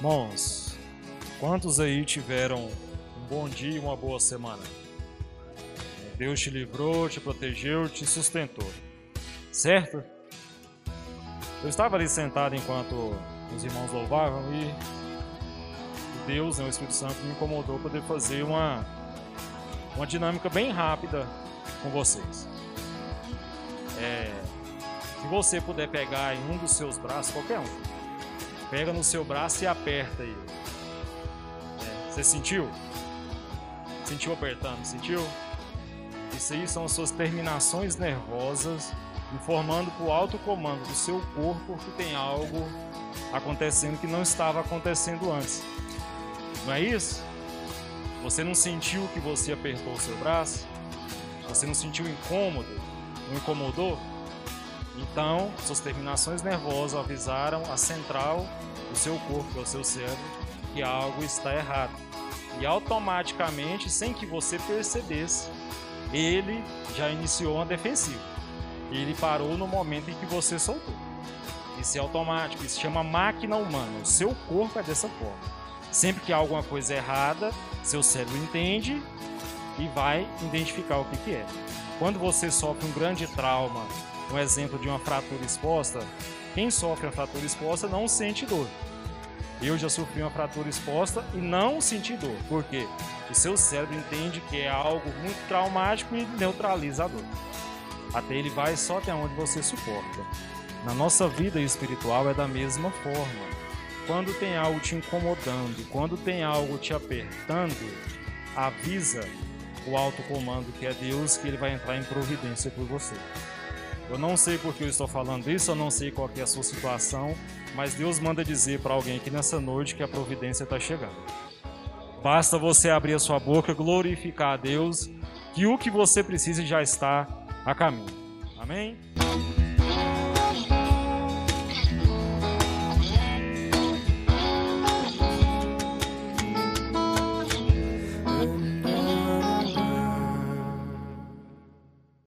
Irmãos, quantos aí tiveram um bom dia e uma boa semana? Deus te livrou, te protegeu, te sustentou. Certo? Eu estava ali sentado enquanto os irmãos louvavam e Deus, né, o Espírito Santo, me incomodou poder fazer uma, uma dinâmica bem rápida com vocês. É, se você puder pegar em um dos seus braços, qualquer um, pega no seu braço e aperta ele. É, você sentiu? Sentiu apertando? Sentiu? Isso aí são as suas terminações nervosas informando para o alto comando do seu corpo que tem algo acontecendo que não estava acontecendo antes. Não é isso? Você não sentiu que você apertou o seu braço? Você não sentiu incômodo? Não incomodou? Então, suas terminações nervosas avisaram a central do seu corpo, que é o seu cérebro, que algo está errado. E automaticamente, sem que você percebesse, ele já iniciou uma defensiva. Ele parou no momento em que você soltou. Isso é automático, isso chama máquina humana. O seu corpo é dessa forma. Sempre que há alguma coisa errada, seu cérebro entende e vai identificar o que, que é. Quando você sofre um grande trauma, um exemplo de uma fratura exposta, quem sofre a fratura exposta não sente dor. Eu já sofri uma fratura exposta e não senti dor. Por quê? O seu cérebro entende que é algo muito traumático e neutraliza a dor. Até ele vai só até onde você suporta. Na nossa vida espiritual é da mesma forma. Quando tem algo te incomodando, quando tem algo te apertando, avisa o alto comando que é Deus que ele vai entrar em providência por você. Eu não sei por que eu estou falando isso, eu não sei qual é a sua situação, mas Deus manda dizer para alguém aqui nessa noite que a providência está chegando. Basta você abrir a sua boca, glorificar a Deus, que o que você precisa já está a caminho. Amém?